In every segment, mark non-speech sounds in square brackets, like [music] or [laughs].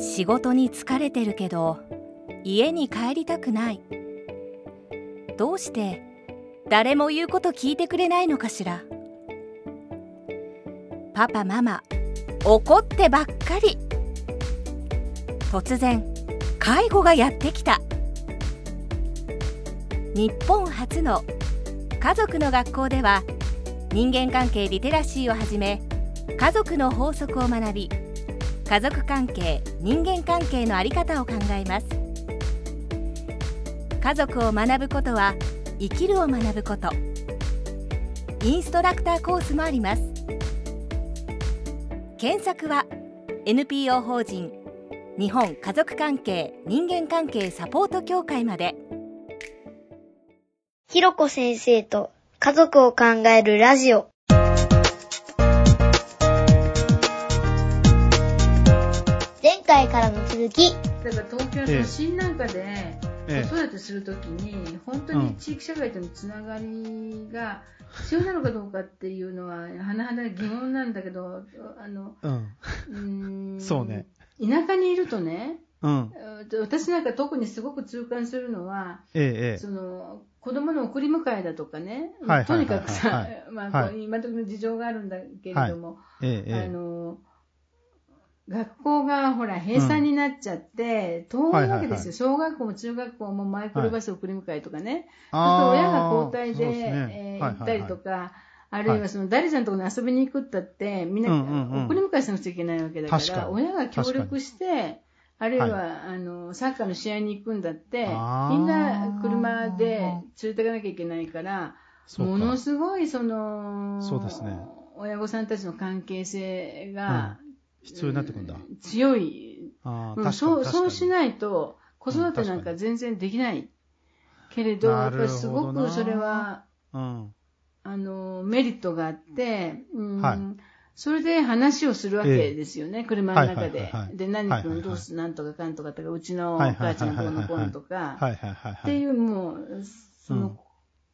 仕事に疲れてるけど家に帰りたくない。どうして誰も言うこと聞いてくれないのかしら。パパママ怒ってばっかり。突然介護がやってきた。日本初の家族の学校では人間関係リテラシーをはじめ家族の法則を学び家族関係人間関係の在り方を考えます。家族を学ぶことは生きるを学ぶこと。インストラクターコースもあります。検索は NPO 法人日本家族関係人間関係サポート協会まで。ひろこ先生と家族を考えるラジオ。回からの続き。だから東京都心なんかでええ。子育てするときに本当に地域社会とのつながりが必要なのかどうかっていうのは甚だ疑問なんだけどあのうん。ん。そうね。田舎にいるとねうん。私なんか特にすごく痛感するのはええ、えその子供の送り迎えだとかね、はいとにかくはさい、まあ、はい今時の事情があるんだけれども、え、ええ、え。あの学校がほら閉鎖になっちゃって、遠いわけですよ、小学校も中学校もマイクロバス送り迎えとかね、そうすると親が交代でね。えーはい行ったりとはい。か、あるいはその誰ちゃんのところに遊びに行くったって、みんなうんうんうん。送り迎えしなくちゃいけないわけだから、親が協力して、あるいは、はあのサッカーの試合に行くんだって、みんな車で連れていかなきゃいけないから、ものすごいその親御さんたちの関係性が、必要になってくるんだ。強い、ああ、うん確かにそうそうしないと子育てなんか全然できない、けれど、やっぱりすごくそれはうん。あのメリットがあって、うん。はい。それで話をするわけですよね、車の中で。で、何君どうす、なんとかかんとかとか、うちのお母ちゃんどうのこうのとか。っていうもう、その、うん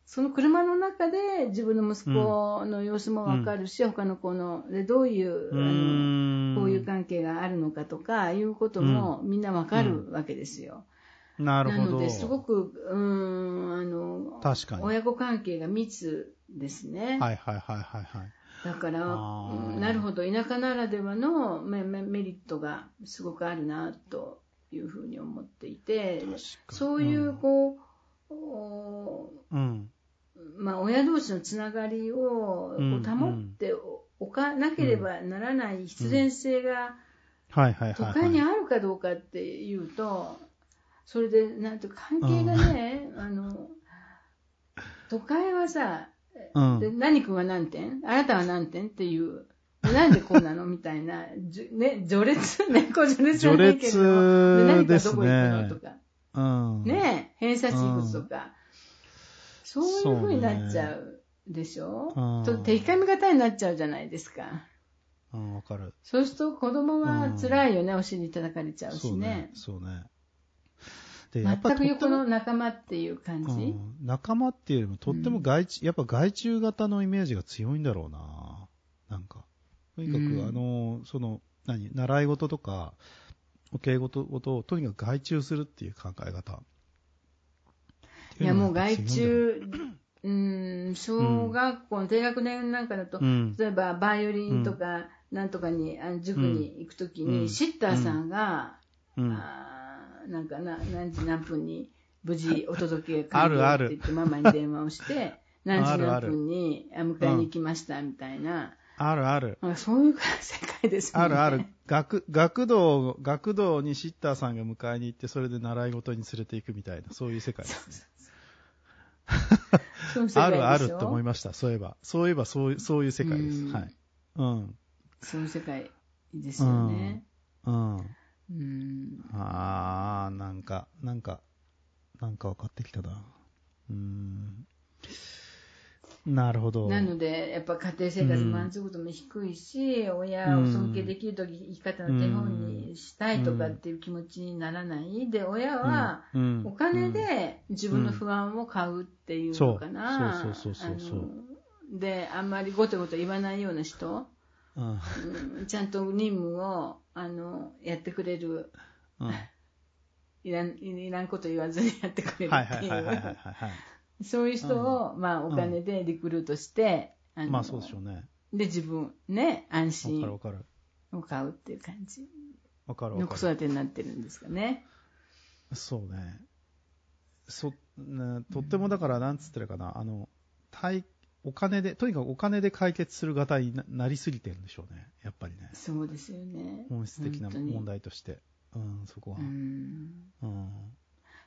その車の中で自分の息子の様子もわかるし、他の子の、で、どういう、うあの、ーん。こういう関係があるのかとか、いうこともみんなわかるわけですよ。なるほど。なので、すごく、うーん、あの、確かに。はい親子関係が密ですね。はいはいはいはい。だから、なるほど、田舎ならではのメメメリットがすごくあるな、というふうに思っていて、そういう、こう、おうん。まあ、親同士のつながりを保っておかなければならない必然性が。都会にあるかどうかっていうと、それで、なんていうか関係がね、あの、都会はさ、うん。で何君は何点？あなたは何点っていう、なんでこうなの？みたいな、[laughs] じゅね、序列、[laughs] 猫序列じゃないけれども、序列何かどこ行くの？ねとか、うん。ね偏差値いくつとか、そういう風になっちゃうでしょ？うんと敵か味方になっちゃうじゃないですか。うん、わかる。そうすると子供は辛いよね、お尻叩かれちゃうしそうねうね。で、全く横の仲間っていう感じ？うん仲間っていうよりも、とっても外注、やっぱ外注型のイメージが強いんだろうな。なんか。とにかく、うんあの、その、何、習い事とか、お稽古事をとにかく外注するっていう考え方。いや、もう外注、うん、小学校の低学年なんかだと、うん。例えばバイオリンとか、なんとかに、あの塾に行くときに、うんシッターさんが、うん。あーなんかな何時何分に無事お届けあるって言ってママに電話をして、[laughs] 何時何分にあ迎えに行きましたみたいな、あるある。そういう世界ですもんね。あるある。学、学童、学童にシッターさんが迎えに行って、それで習い事に連れて行くみたいな、そういう世界です。そういうあるあるって思いました、そういえば。そういえば、そういう、そういう世界です。うんはい。うん。そういう世界ですよね。うん。うん。あー、なんか、なんか、なんか分かってきたな。うーん。なるほど。なので、やっぱ家庭生活満足度も低いし、親を尊敬できるとき、生き方の手本にしたいとかっていう気持ちにならない。で、親は、うん、お金で自分の不安を買うっていうのかな。そうそうそうそうそうあので、あんまりごてごて言わないような人。うん。うんちゃんと任務を、あの、やってくれる、うん。[laughs] いらん、いらんこと言わずにやってくれるはいっていうはい。そういう人を、まあ、お金でリクルートして、あのまあそうでしょうね。で、自分、ね、安わ心。を買うっていう感じの子わかるわかる。育てになってるんですかね。そうね。そ、ねとってもだから、なんつってるかな、あの、対、お金で、とにかくお金で解決する型にななりすぎてるんでしょうね。やっぱりね。そうですよね。本質的な問題として。うん、そこはう。ん。うん。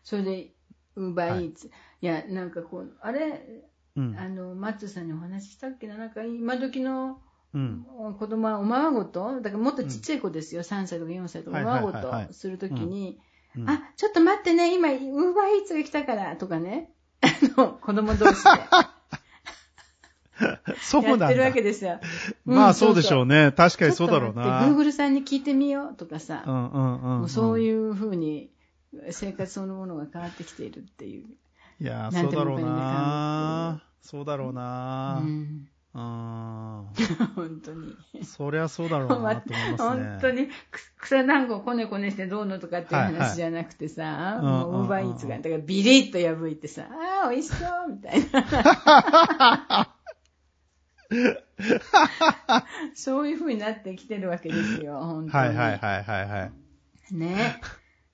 それで、ウーバーイーツ。いや、なんかこう、あれ、うん。あの、マッツさんにお話ししたっけな、なんか今時のうん。子供はおままごと、だからもっとちっちゃい子ですよ、3歳とか4歳とか、はいおままごとするときに、うんあ、ちょっと待ってね、今、ウーバーイーツが来たから、とかね、[laughs] あの、子供同士 [laughs] そうやってるわけですよ。まあそうでしょうね。ね。確かにそうだろうちょっと待って、な。Google さんに聞いてみようとかさ、うんうんうん。もうそうういうふうに生活そのものが変わってきているっていう。ん。いやそうだろうな。そうだろうなう。ん、うん。本当に。そりゃそうだろうなと思いますね。[laughs] 本当にく草団子をこねこねしてどうのとかっていうはいはい話じゃなくてさ、うんもうウーバーイーツが、だからビリッと破いてさ、ああ、美味しそうみたいな。[laughs] そういう風になってきてるわけですよ、本当に。はいはいはいはいはい。ね。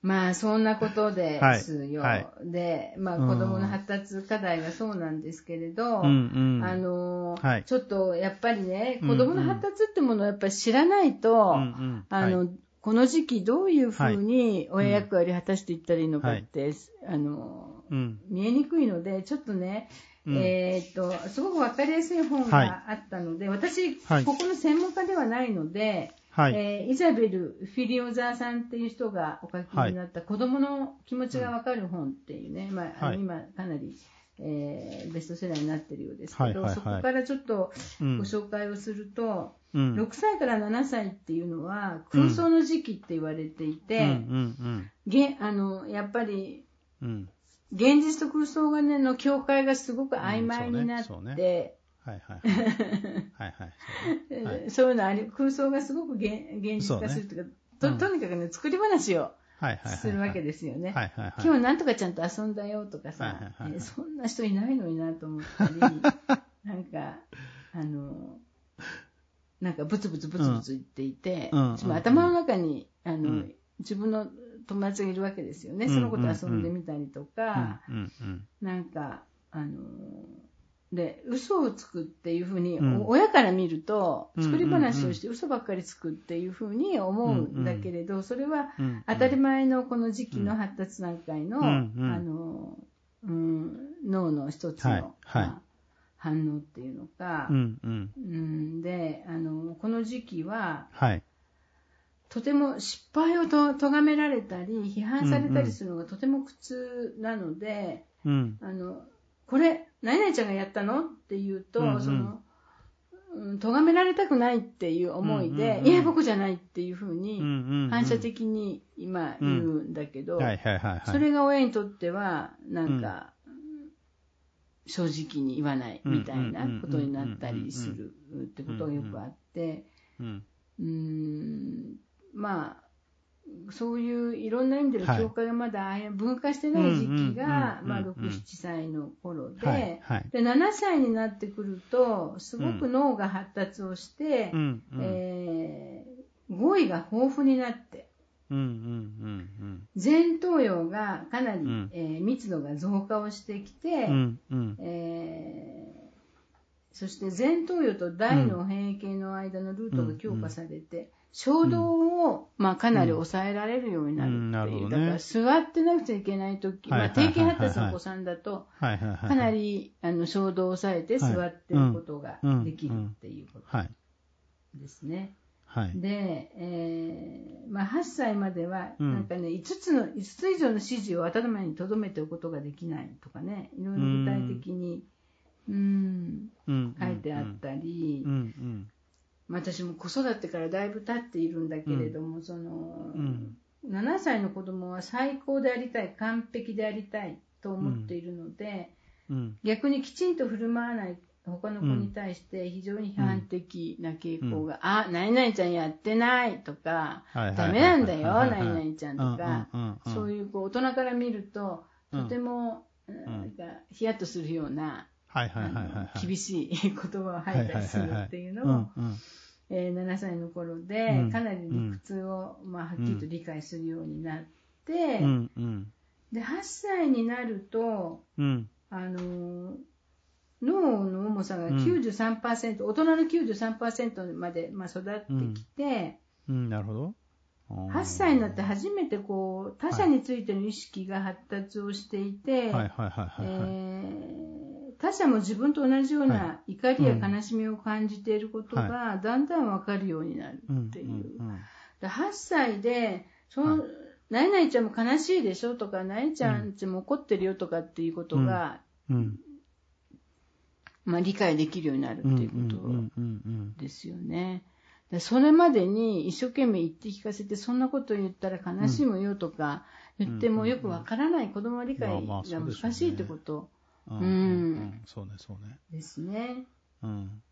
まあ、そんなことですよ。はい。で、まあ、うん子供の発達課題がそうなんですけれど、うんうん。あの、はい。ちょっとやっぱりね、うん子供の発達ってものをやっぱり知らないと、うんうん。あの、はいこの時期どういうふうに親役割を果たしていったらいいのかって、あの、うん。見えにくいので、ちょっとね、うん。えーっと、すごくわかりやすい本はい。があったので、私、はい。ここの専門家ではないので、はい。えーイザベル・フィリオザーさんっていう人がお書きになった子供の気持ちがわかる本っていうね、まあ、あのはい今かなり、えーベストセラーになってるようですけど、はいはいはいそこからちょっとうんご紹介をすると、うん。6歳から7歳っていうのは空想の時期って言われていて、うんうんげあのやっぱりうん。うん。現実と空想がねの境界がすごく曖昧になって、はいはいはい。[laughs] はいはい。そうねはいえーそういうのあり空想がすごく現現実化するというかそうねととにかくね作り話をはいはいはい。するわけですよね。はいはいはい。今日なんとかちゃんと遊んだよとかさ、はいはいはいはいえーそんな人いないのになと思ったり、[laughs] なんか、あの、なんかブツブツブツブツ言っていて、うん頭の中にあの、うん自分の友達がいるわけですよね。うんその子と遊んでみたりとか、うんうんなんか、あの、で、嘘をつくっていうふうに、うんお親から見ると、うん作り話をして嘘ばっかりつくっていうふうに思うんだけれど、それはうん。当たり前のこの時期の発達段階の、あの、うん、脳の一つの、はいはいまあ反応っていうのか。うんであの、この時期は、はい。とても失敗をと咎められたり、批判されたりするのがとても苦痛なので、うん。あの、これ、何々ちゃんがやったの？って言うと、うんうん。その、うん咎められたくないっていう思いで、うんうんうん。いや、僕じゃないっていうふううんに、うん。反射的に今言うんだけど。それが親にとっては、なんか、正直に言わないみたいなことになったりするってことがよくあって、うん、まあ、そういういろんな意味での教会がまだ分化してない時期が、まあ、うんうんうんうん6、7歳の頃で、はいはい。で、7歳になってくると、すごく脳が発達をして、うんうん。えー語彙が豊富になって、うんうんうん前頭葉がかなり、んえー密度が増加をしてきて、うん。うんうん。えーそして前頭葉と大脳変形の間のルートが強化されて、衝動を、まあ、かなり抑えられるようになるっていう、だから座ってなくちゃいけないとき、まあ、はいはいはい。低筋発達のお子さんだと。かなりあの衝動を抑えて座ってることができるっていうこはい。とですね。はい。で、えーまあ、8歳までは、うん。なんかね、5つの、5つ以上の指示を頭に留めておくことができないとかね、いろいろ具体的に、うん、うん。書いてあったり、うんうん。まあ私も子育てからだいぶ経っているんだけれども、その、うん。7歳の子供は最高でありたい、完璧でありたいと思っているので、うん。逆にきちんと振る舞わない、他の子に対して非常に批判的な傾向が、あ、何々ちゃんやってないとか、ダメなんだよ、何々ちゃんとか、そういうこう大人から見ると、とても、なんかヒヤッとするような、厳しい言葉を吐いたりするっていうのを、えー、7歳の頃で、かなり理屈を、まあ、はっきりと理解するようになって、で、8歳になると、あの脳の重さが93%、うん、大人の93%まで、まあ、育ってきて、うん、なるほど。8歳になって初めてこう他者についての意識が発達をしていて、他者も自分と同じような怒りや悲しみを感じていることがだんだん分かるようになるっていう。8歳で、その、何々ちゃんも悲しいでしょとか、何々ちゃんちも怒ってるよとかっていうことが、まあ、理解できるようになるっていうことですよね。それまでに一生懸命言って聞かせて、そんなこと言ったら悲しむよとか言ってもよくわからない。子供は理解が難しいってこと。うん。そうね、そうね。ですね。うん。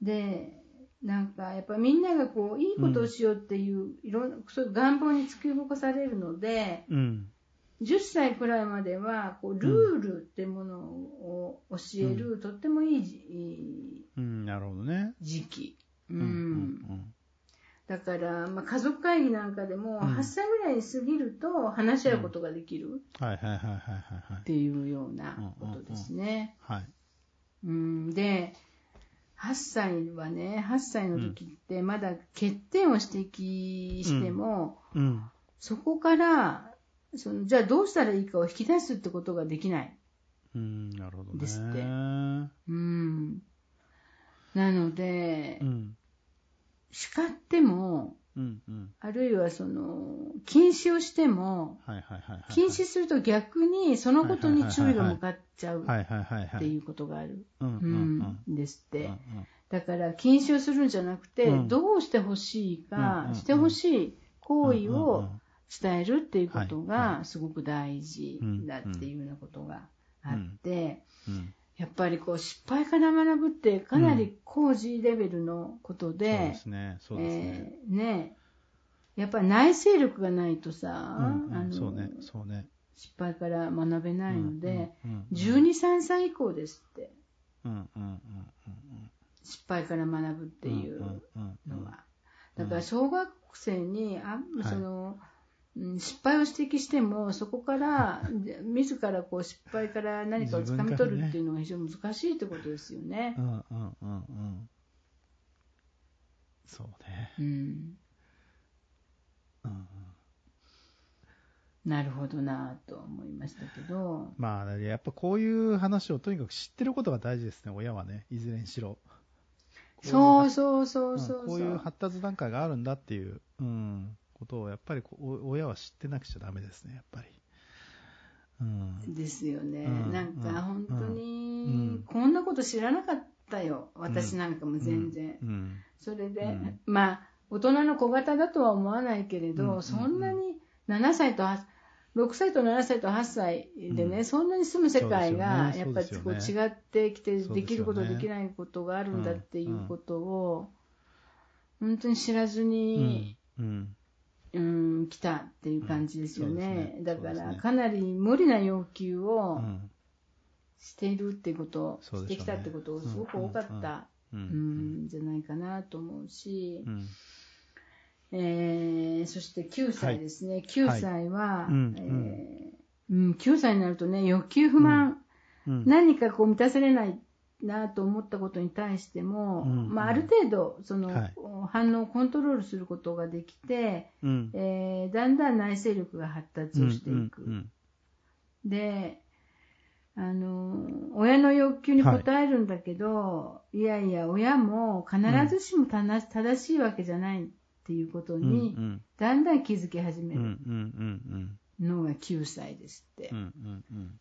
で、なんかやっぱみんながこういいことをしようっていう、いろんなそういう願望に突き動かされるので、うん、10歳くらいまではこうルールってものを教える、うん、とってもいい、うん、なるほどね時期。うんだから、まあ、家族会議なんかでも、8歳ぐらいに過ぎると話し合うことができるっていうようなことですね。はい。うん、で、8歳はね、8歳の時ってまだ欠点を指摘しても、うん、そこからその、じゃあどうしたらいいかを引き出すってことができない。うん、なるほどね。ですって。うん。なので、うん、叱っても、うんうん、あるいはその禁止をしても、禁止すると逆にそのことに注意が向かっちゃうっていうことがあるんですって。だから禁止をするんじゃなくて、どうしてほしいか、してほしい行為を伝えるっていうことがすごく大事だっていうようなことがあって、やっぱりこう失敗から学ぶってかなり高次レベルのことで、ね、やっぱり内省力がないとさ、あのそうね、そうね。失敗から学べないので、12、3歳以降ですって。失敗から学ぶっていうのは。だから小学生に、あその、失敗を指摘しても、そこから、自らこう失敗から何かをつかみ取るっていうのが非常に難しいってことですよね。うんうんうんうん。そうね。うん。うん、なるほどなと思いましたけど。まあ、やっぱこういう話をとにかく知ってることが大事ですね、親はね、いずれにしろ。そうそうそうそう、うん、こういう発達段階があるんだっていう。うんことをやっぱり親は知ってなくちゃダメですね、やっぱり。うん、ですよね、うん、なんか本当に、こんなこと知らなかったよ、私なんかも全然。それで、まあ、大人の小型だとは思わないけれど、そんなに7歳と8 6歳と7歳と8歳でね、うん、そんなに住む世界がやっぱりこう違ってきて、できること、できないことがあるんだっていうことを、本当に知らずに、うん、来たっていう感じですよね。うん、ね。だから、かなり無理な要求をしているっていうことを、うん、してきたってことをすごく多かった、うん、じゃないかなと思うし、えー、そして9歳ですね。はい、9歳は、はい、えー、うん、9歳になるとね、欲求不満、何かこう満たされないなと思ったことに対しても、うん、まあ、ある程度その、はい、反応をコントロールすることができて、うん、えー、だんだん内省力が発達をしていく。うんうんうん、であの親の欲求に応えるんだけど、はい、いやいや親も必ずしも正しいわけじゃないっていうことに、うんうん、だんだん気づき始める。のが9歳ですって。うんうんうん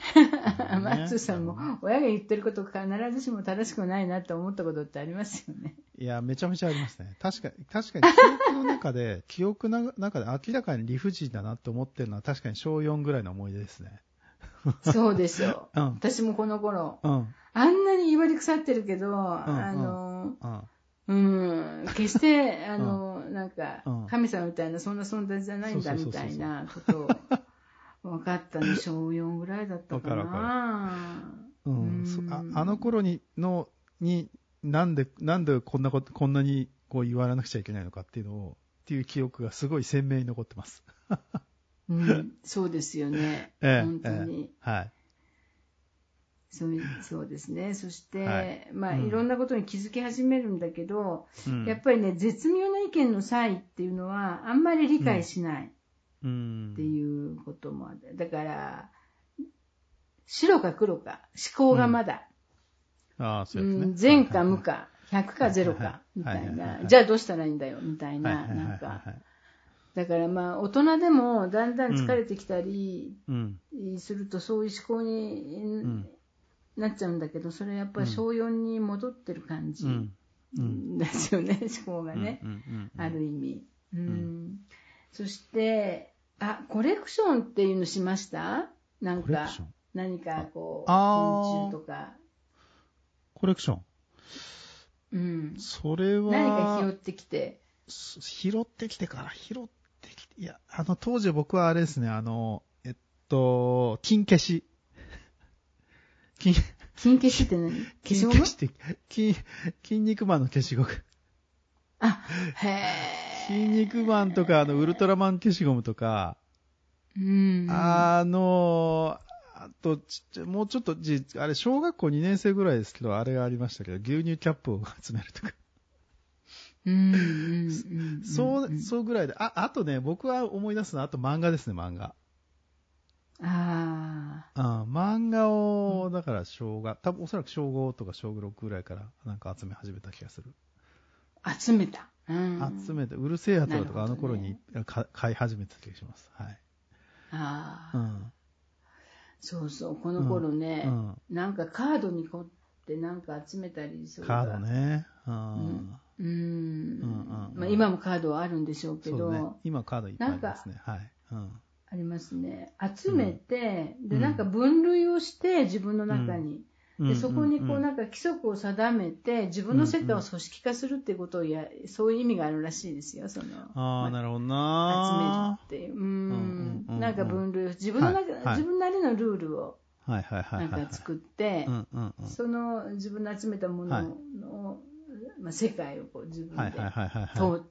[laughs] マッツさんも親が言ってること必ずしも正しくないなって思ったことってありますよね。いや、めちゃめちゃありますね。確かに、確かに [laughs] 記憶の中で、記憶の中で明らかに理不尽だなって思ってるのは確かに小4ぐらいの思い出ですね。そうですよ。[laughs] うん、私もこの頃、うん、あんなに威張り腐ってるけど、うん、あの、うん、決して、あの、なんか、神様みたいな、そんな存在じゃないんだみたいなことを分かったの、[laughs] 小4ぐらいだったかな。うん、ああの頃に、の、に、なんで、なんでこんなこと、こんなにこう言わなくちゃいけないのかっていうのを、っていう記憶がすごい鮮明に残ってます。[laughs] うん、そうですよね。[laughs] ええ、本当に。え、はい。そうそうですね。そして、はい、まあ、うん、いろんなことに気づき始めるんだけど、うん、やっぱりね、絶妙な意見の差異っていうのは、あんまり理解しないっていうこともある。だから、白か黒か、思考がまだ、うん、あそうですね。善か無か、100か0か、みたいな、じゃあどうしたらいいんだよ、みたいな、なんか、だからまあ大人でもだんだん疲れてきたりするとそういう思考になっちゃうんだけどそれやっぱり小4に戻ってる感じですよね、思考がね、ある意味。うん。そしてあコレクションっていうのしました？なんか何かこう昆虫とかコレクションうん。それは。何か拾ってきて。拾ってきてから、拾ってきて、いや、あの、当時僕はあれですね、あの、えっと、金消し。[laughs] 金、金消しって何？金消しって、金、筋肉マンの消しゴム。あ、へえ。筋肉マンとか、あの、ウルトラマン消しゴムとか、うん。あの、あと、ちもうちょっと、じ、あれ、小学校2年生ぐらいですけど、あれがありましたけど、牛乳キャップを集めるとか。うん、そう、そうぐらいで。あ、あとね、僕は思い出すのは、あと漫画ですね、漫画。ああ。漫画を、だから小学、多分おそらく小5とか小6ぐらいからなんか集め始めた気がする。集めた。うん、集めて、うるせえやつらとかあの頃に買い始めた気がします。はい。ああ。うん。そうそう、この頃ね、うん、なんかカードに凝ってなんか集めたりする。カードね。うん。うん。まあ今もカードはあるんでしょうけど。ね、今カードいっぱいありますね。はい。うん。ありますね。集めて、うん、で、なんか分類をして自分の中に。でそこにこうなんか規則を定めて自分の世界を組織化するっていうことをや、そういう意味があるらしいですよ、その。ああ、なるほどな集めるっていう。うん。なんか分類、自分の中、はい、自分なりのルールを。はいはいはい。なんか作って、その自分の集めたものの、まあ、世界をこう自分で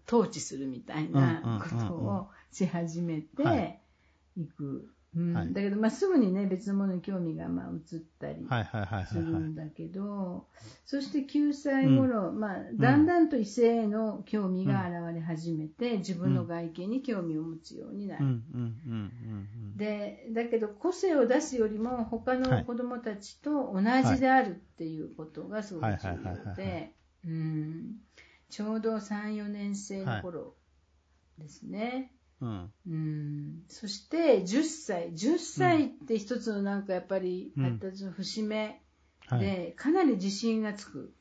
統治するみたいなことをし始めていく。うん。はい、だけど、まあ、すぐにね、別のものに興味が、まあ、移ったりするんだけど、そして9歳頃、うん、まあ、だんだんと異性への興味が現れ始めて、うん、自分の外見に興味を持つようになる。で、だけど、個性を出すよりも、他の子供たちと同じであるっていうことがすごく重要で、ちょうど3、4年生の頃ですね。うん、うん。そして10歳。10歳って一つのなんかやっぱり発達の節目で、かなり自信がつく。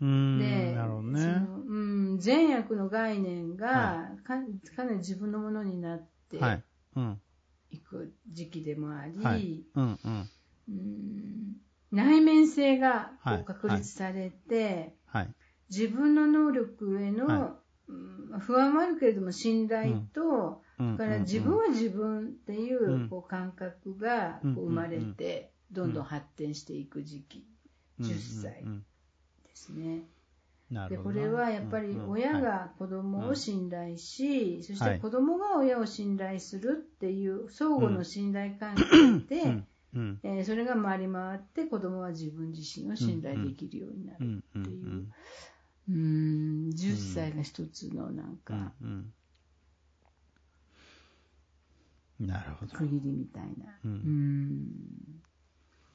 で、うん、善悪の概念がか,、かなり自分のものになってい。く時期でもあり、うん内面性が確立されて、はい、自分の能力への不安もあるけれども信頼と、から自分は自分っていうこう感覚がこう生まれて、どんどん発展していく時期、10歳ですね。でこれはやっぱり親が子供を信頼し、そして子供が親を信頼するっていう相互の信頼関係で、えー、それが回り回って子供は自分自身を信頼できるようになるっていう。うん、10歳が一つのなんか、うんうん、なるほど。区切りみたいな、うん、うん。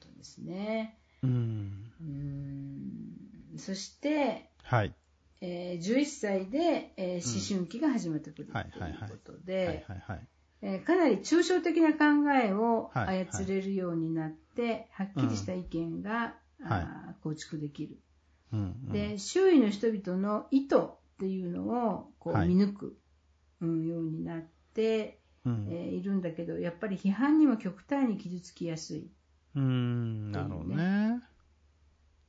ことですね。うん、うん。そして、はい。えー、11歳で、えー、思春期が始まってくるということで、かなり抽象的な考えを操れるようになって、はっきりした意見が、はい、構築できる。で周囲の人々の意図っていうのをこう見抜く、ようになって、うん、えー、いるんだけど、やっぱり批判にも極端に傷つきやすい、ね。うん、なるほどね。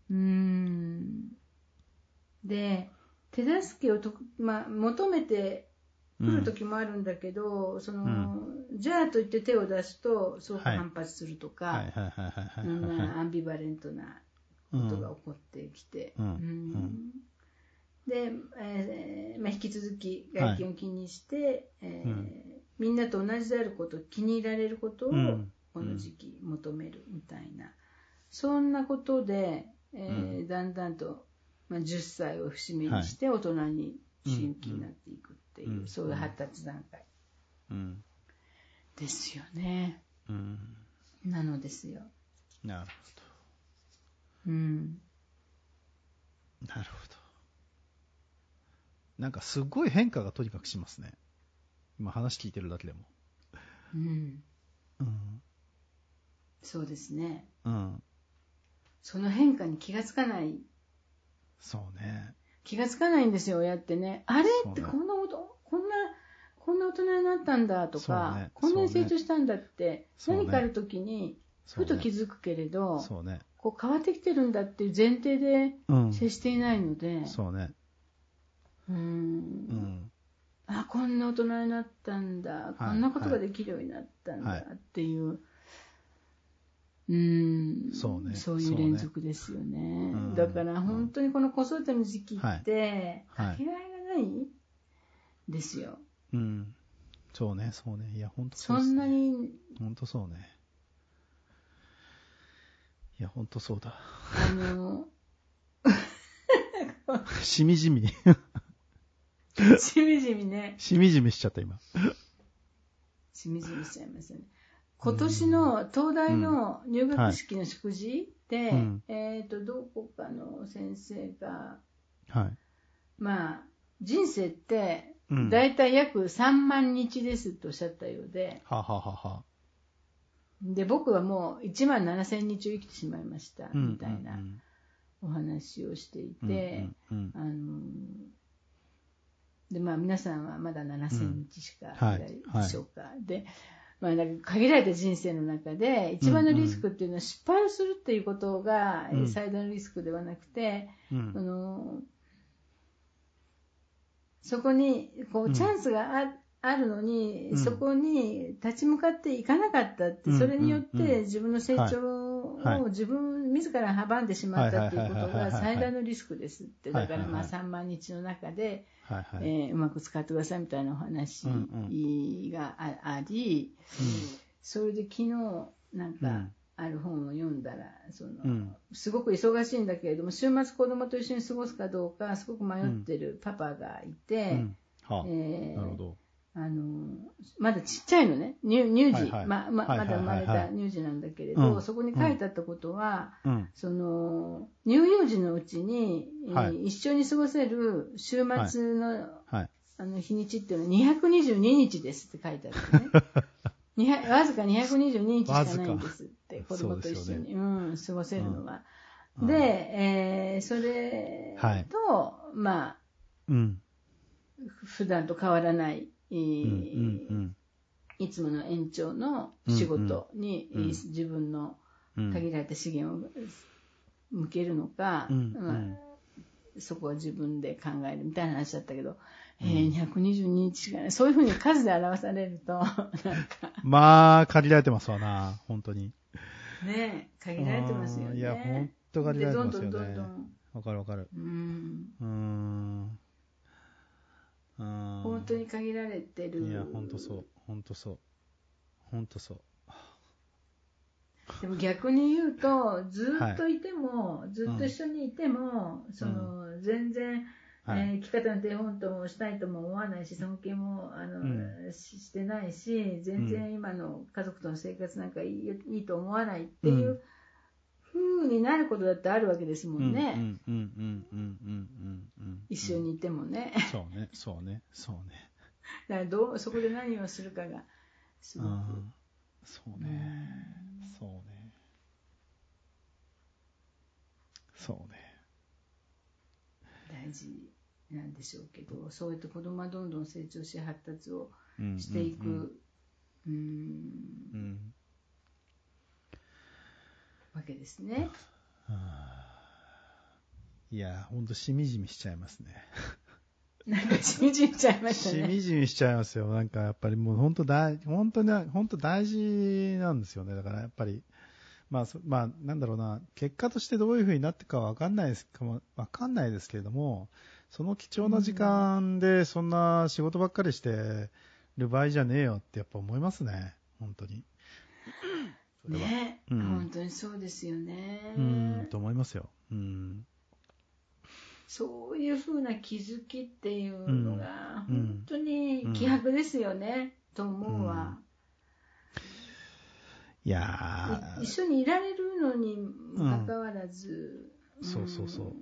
うん。で、手助けをと、まあ、求めて来る時もあるんだけど、うん、その、うん、じゃあと言って手を出すと、すごく反発するとか、アンビバレントなことが起こってきて。で、えーまあ、引き続き外見を気にして、はい、えーうん、みんなと同じであること、気に入られることを、この時期求めるみたいな、そんなことで、えーだんだんと、まあ、10歳を節目にして大人に思春期になっていくっていう、そういう発達段階、ですよね、なのですよ。なるほど。うん。なるほど。なんかすごい変化がとにかくしますね。今話聞いてるだけでも。うん。うん。そうですね。うん。その変化に気がつかない。そうね。気がつかないんですよ、親ってね。あれってこんなこと、こんな、こんな大人になったんだとか、ね、こんなに成長したんだって、何かある時に、ふと気づくけれど、そうね。こう変わってきてるんだっていう前提で接していないので、そうね。うん。うんあ、こんな大人になったんだ、こんなことができるようになったんだっていう、うん、そうね。そういう連続ですよね。ねだから本当にこの子育ての時期って、かけがえがないですよ。うん。そうね、そうね。いや、本当そう、ね、そんなに。本当そうね。いや、本当そうだ。あの、しみじみ。[laughs] しみじみね。しみじみしちゃった、今。しみじみしちゃいますよね。今年の東大の入学式の祝辞で、うん、えっ、ー、と、どこかの先生が、はい。まあ、人生って、だいたい約3万日ですとおっしゃったようで、ははははで、僕はもう1万7千日を生きてしまいました、みたいなお話をしていて、あの、で、まあ皆さんはまだ7000日しかないでしょうか。で、まあ、なんか限られた人生の中で、一番のリスクっていうのは失敗をするっていうことが最大のリスクではなくて、うん、のそこにこうチャンスがああるのに、うん、そこに立ち向かっていかなかったって、それによって自分の成長を自分自ら阻んでしまったっていうことが最大のリスクですって、だからまあ3万日の中で、えー、うまく使ってくださいみたいなお話があり、それで昨日なんか、ある本を読んだら、その、すごく忙しいんだけれども、週末子供と一緒に過ごすかどうか、すごく迷ってるパパがいて、えなるほど。あの、まだちっちゃいのね、乳乳児、まままだ生まれた乳児なんだけれど、そこに書いてあったことは、うん、その、乳幼児のうちに、はい、一緒に過ごせる週末の、はい、あの日にちっていうのは222日ですって書いてあるね。[laughs] わずか222日しかないんですって、子供と一緒に、うね、うん、過ごせるのは。うん、で、えー、それと、はい、まあ、うん、普段と変わらないいつもの延長の仕事に、自分の限られた資源を向けるのか、まあ、そこは自分で考えるみたいな話だったけど、えー、122日しかない。そういうふうに数で表されると、[laughs] なんか。まあ、限られてますわな、本当に。ね限られてますよね。いや、本当限られてますよね。わかるわかる。うん。うん。本当に限られてる。いや、本当そう。本当そう。本当そう。でも逆に言うと、ずっといても、はい、ずっと一緒にいても、うん、その、全然、はい、えー、生き方の手本ともしたいとも思わないし、尊敬もあの、うん、してないし、全然今の家族との生活なんかいいいいと思わないっていう風になることだってあるわけですもんね。一緒にいてもね。そうね、そうね、そうね。だからどう、そこで何をするかが、すごく。そうね、そうね。そうね。大事なんでしょうけど、そうやって子供はどんどん成長し発達をしていくうんうん、わけですね。いや、ほんとしみじみしちゃいますね。なんかしみじみしちゃいましたね。しみじみしちゃいますよ。なんかやっぱりもう本当大、本当に、本当大事なんですよね。だからやっぱり、まあ、まあ、なんだろうな、結果としてどういう風になっていくかわかんないですかも、わかんないですけれども、その貴重な時間でそんな仕事ばっかりしてる場合じゃねえよってやっぱ思いますね。本当に。ね、うん、本当にそうですよね。うん、と思いますよ。うん。そういうふうな気づきっていうのが、本当に希薄ですよね、と思うわ。いや一緒にいられるのにもかかわらず、そうそうそう。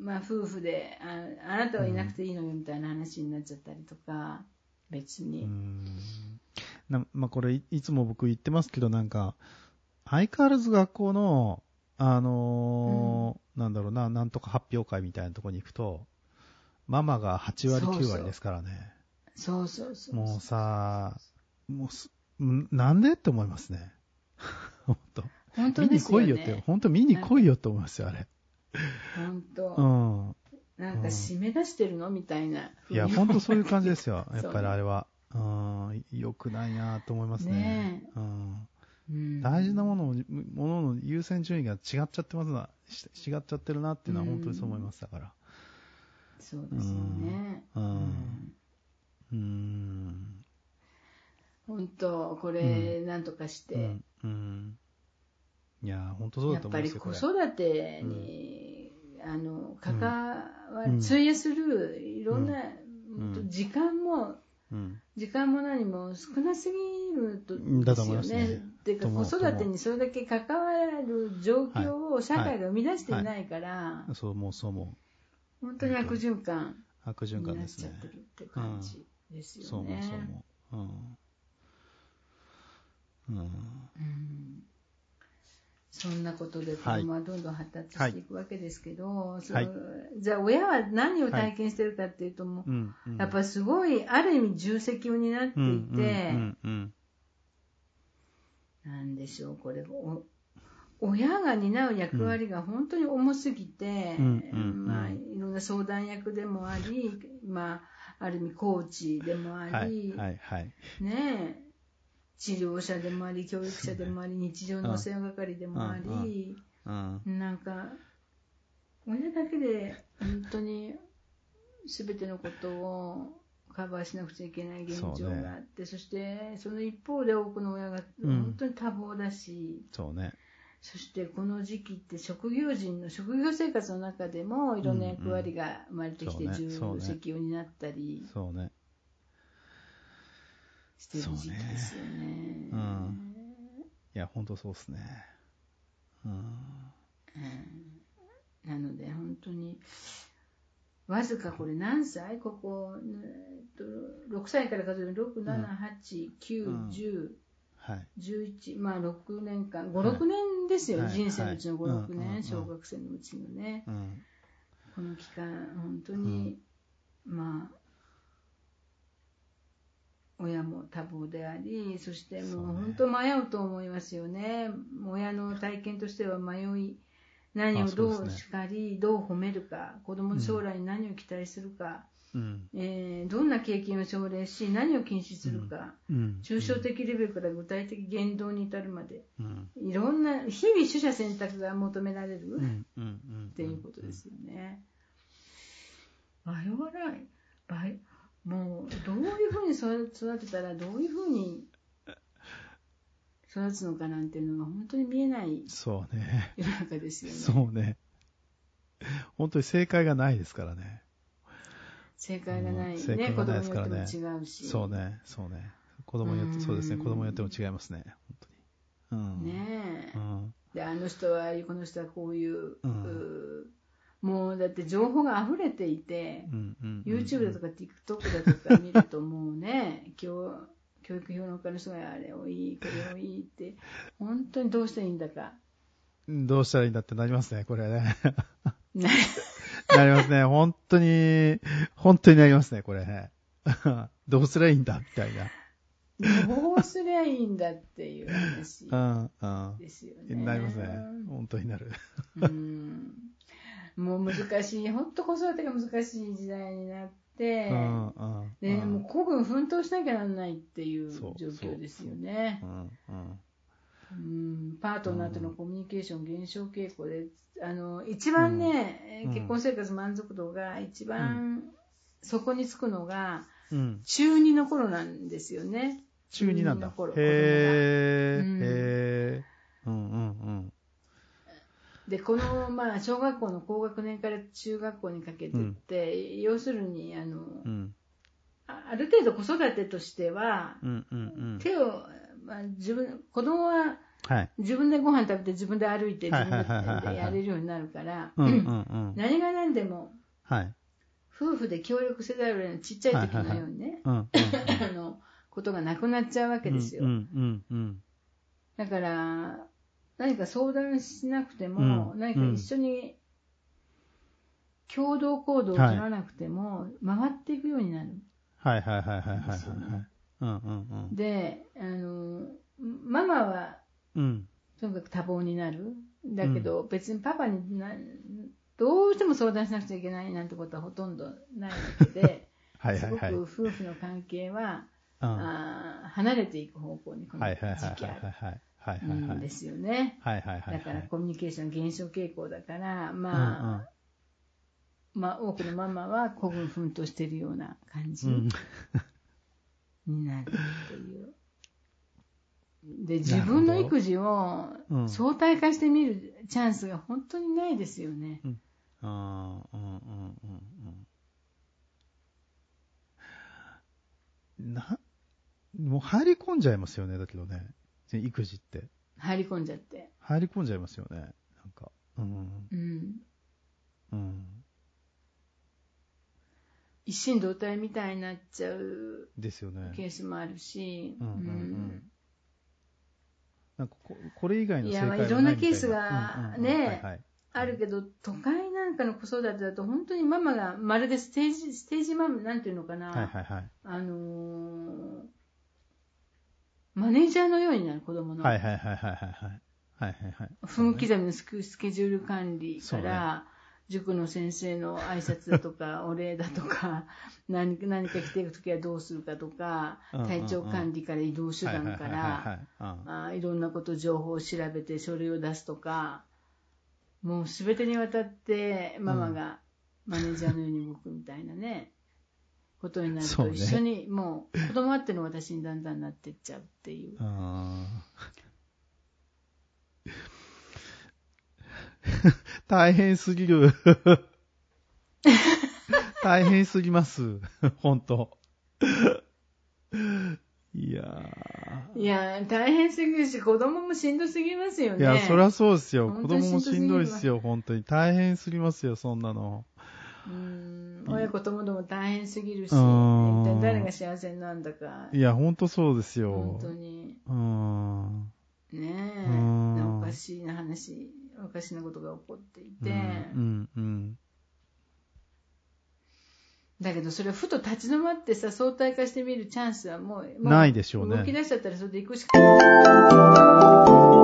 まあ夫婦であ、あなたはいなくていいのよみたいな話になっちゃったりとか、別に。なまあこれい、いつも僕言ってますけど、なんか、相変わらず学校の、あのーうん、なんだろうな、なんとか発表会みたいなところに行くと、ママが8割、9割ですからね。そうそうそうもうさ、もうなんでって思いますね。[laughs] 本当。本当ですよね。見に来いよって、本当見に来いよと思いますよ、あれ。本当。うん。なんか締め出してるの？みたいな。いや、本当そういう感じですよ。やっぱりあれは。うん、良くないなと思いますね。ねうん大事なものものの優先順位が違っちゃってますな、違っちゃってるなっていうのは本当にそう思いましたから。そうですよね。うん。うん。本当、これ、なんとかして。うん。いや、本当そうだと思いますやっぱり子育てに、あの、関わり、費やするいろんな、時間も、時間も何も少なすぎるとですよね。っていうか子育てにそれだけ関わる状況を社会が生み出していないから、そう思うそう思う。本当に悪循環悪循環ですね。なっちゃってるって感じですよね。そう思うそう思う。うん。うんそんなことで子供はどんどん発達していくわけですけど、はい、じゃあ親は何を体験してるかっていうともう、やっぱすごいある意味重責を担っていて、なんでしょうこれ親が担う役割が本当に重すぎて、まあ、いろんな相談役でもあり、まあ、ある意味コーチでもあり、はいはいはい、ね治療者でもあり、教育者でもあり、日常のお世話係でもあり、なんか、親だけで本当に全てのことをカバーしなくちゃいけない現状があって、そ、ね,、してその一方で多くの親が本当に多忙だし、うん、そうね。そしてこの時期って職業人の職業生活の中でもいろんな役割が生まれてきて重責を担ったり、そうね。してる時期ですよね。ねうん。いや、本当そうですね。うん。うん、なので、本当に、わずかこれ何歳ここ、えっと、6歳から数える6、7、8、9、10、はい、11、まあ6年間、5、6年ですよ、はい、人生のうちの5、6年、小学生のうちのね、うん、この期間、本当に、うん、まあ、親も多忙であり、そしてもう本当迷うと思いますよね。親の体験としては迷い、何をどう叱り、ね、どう褒めるか、子供の将来に何を期待するか、うん、えー、どんな経験を奨励し、何を禁止するか、うん、抽象的レベルから具体的言動に至るまで、うん、いろんな、日々取捨選択が求められるっていうことですよね。迷わない。もう、どういうふうに育てたら、どういうふうに育つのかなんていうのが本当に見えないそうね。世の中ですよね。そうね。本当に正解がないですからね。正解がない。正解がないですからね。ね違うし。そうね、そうね。子供によって、そうですね、子供によっても違いますね。本当に。うん、ねえ、うん。で、あの人は、この人はこういう、うん、もうだって情報が溢れていて、うんうんうんうん、YouTube だとか TikTok だとか見るともうね、[laughs] 教教育評論家の人があれをいい、これをいいって、本当にどうしたらいいんだか。どうしたらいいんだってなりますね、これね。[laughs] なりますね。本当に、本当になりますね、これね。[laughs] どうすりゃいいんだ、みたいな。どうすりゃいいんだっていう話ですよね。なりますね。本当になる。うんもう難しい、本当子育てが難しい時代になって、でもう孤軍奮闘しなきゃならないっていう状況ですよね。うんパートナーとのコミュニケーション減少傾向で、あの一番ね、うん、結婚生活満足度が一番そこにつくのが、うん、中2の頃なんですよね。中2なんだ。へー、うん、へー。うんうんうん。で、この、まあ、小学校の高学年から中学校にかけてって、うん、要するに、あの、うん、ある程度子育てとしては、うんうんうん、手を、まあ、自分、子供は、はい、自分でご飯食べて自分で歩いて自分でやれるようになるから、[clears throat] 何が何でも、はい、夫婦で協力せざるを得ないちっちゃい時のようにね、あの、ことがなくなっちゃうわけですよ。だから、何か相談しなくても、うん、何か一緒に共同行動を取らなくても、回っていくようになる。はいはいはいはいはいはい。うんうんうん、で、あの、ママは、うん、とにかく多忙になる。だけど、別にパパにな、どうしても相談しなくちゃいけないなんてことはほとんどないわけで、[laughs] はいはいはい、すごく夫婦の関係は、うん、あ離れていく方向にこの時期ある。はいはいはいはいはいはいはい、ですよね。はいはいはい、だからコミュニケーション減少傾向だから、まあ、うんうん、まあ多くのママは孤軍奮闘しているような感じになるっていう。で、自分の育児を相対化してみるチャンスが本当にないですよね。うん、ああ、うんうんうんうん。な、もう入り込んじゃいますよね、だけどね。育児って。入り込んじゃって。入り込んじゃいますよね。なんか。うん。うん。うん。一心同体みたいになっちゃう。ですよね。ケースもあるし。うんうんうん。なんかここれ以外の正解はいや、いろんなケースがね、あるけど、都会なんかの子育てだと本当にママがまるでステージ、ステージママなんていうのかな。はいはいはい。あのー、マネージャーのようになる子供の。はいはいはいはいはい。はいはいはい。分刻みのスケジュール管理から、塾の先生の挨拶だとか、[laughs] お礼だとか、何何か来ていくときはどうするかとか、体調管理から移動手段から、いろんなこと情報を調べて書類を出すとか、もうすべてにわたってママがマネージャーのように動くみたいなね。ことになると、一緒に、もう、子供あっての私にだんだんなっていっちゃうっていう。[laughs] 大変すぎる。[laughs] 大変すぎます。本当いやいや大変すぎるし、子供もしんどすぎますよね。いや、そりゃそうですよ。子供もしんどいですよ、本当に。大変すぎますよ、そんなの。うん親子ともども大変すぎるし、一体誰が幸せなんだか。いや、本当そうですよ。本当に。うん。ねえ、おかしいな話、おかしなことが起こっていて。うん、うん、だけど、それをふと立ち止まってさ、相対化してみるチャンスはもう、もうないでしょうね。動き出しちゃったらそれで行くしかない。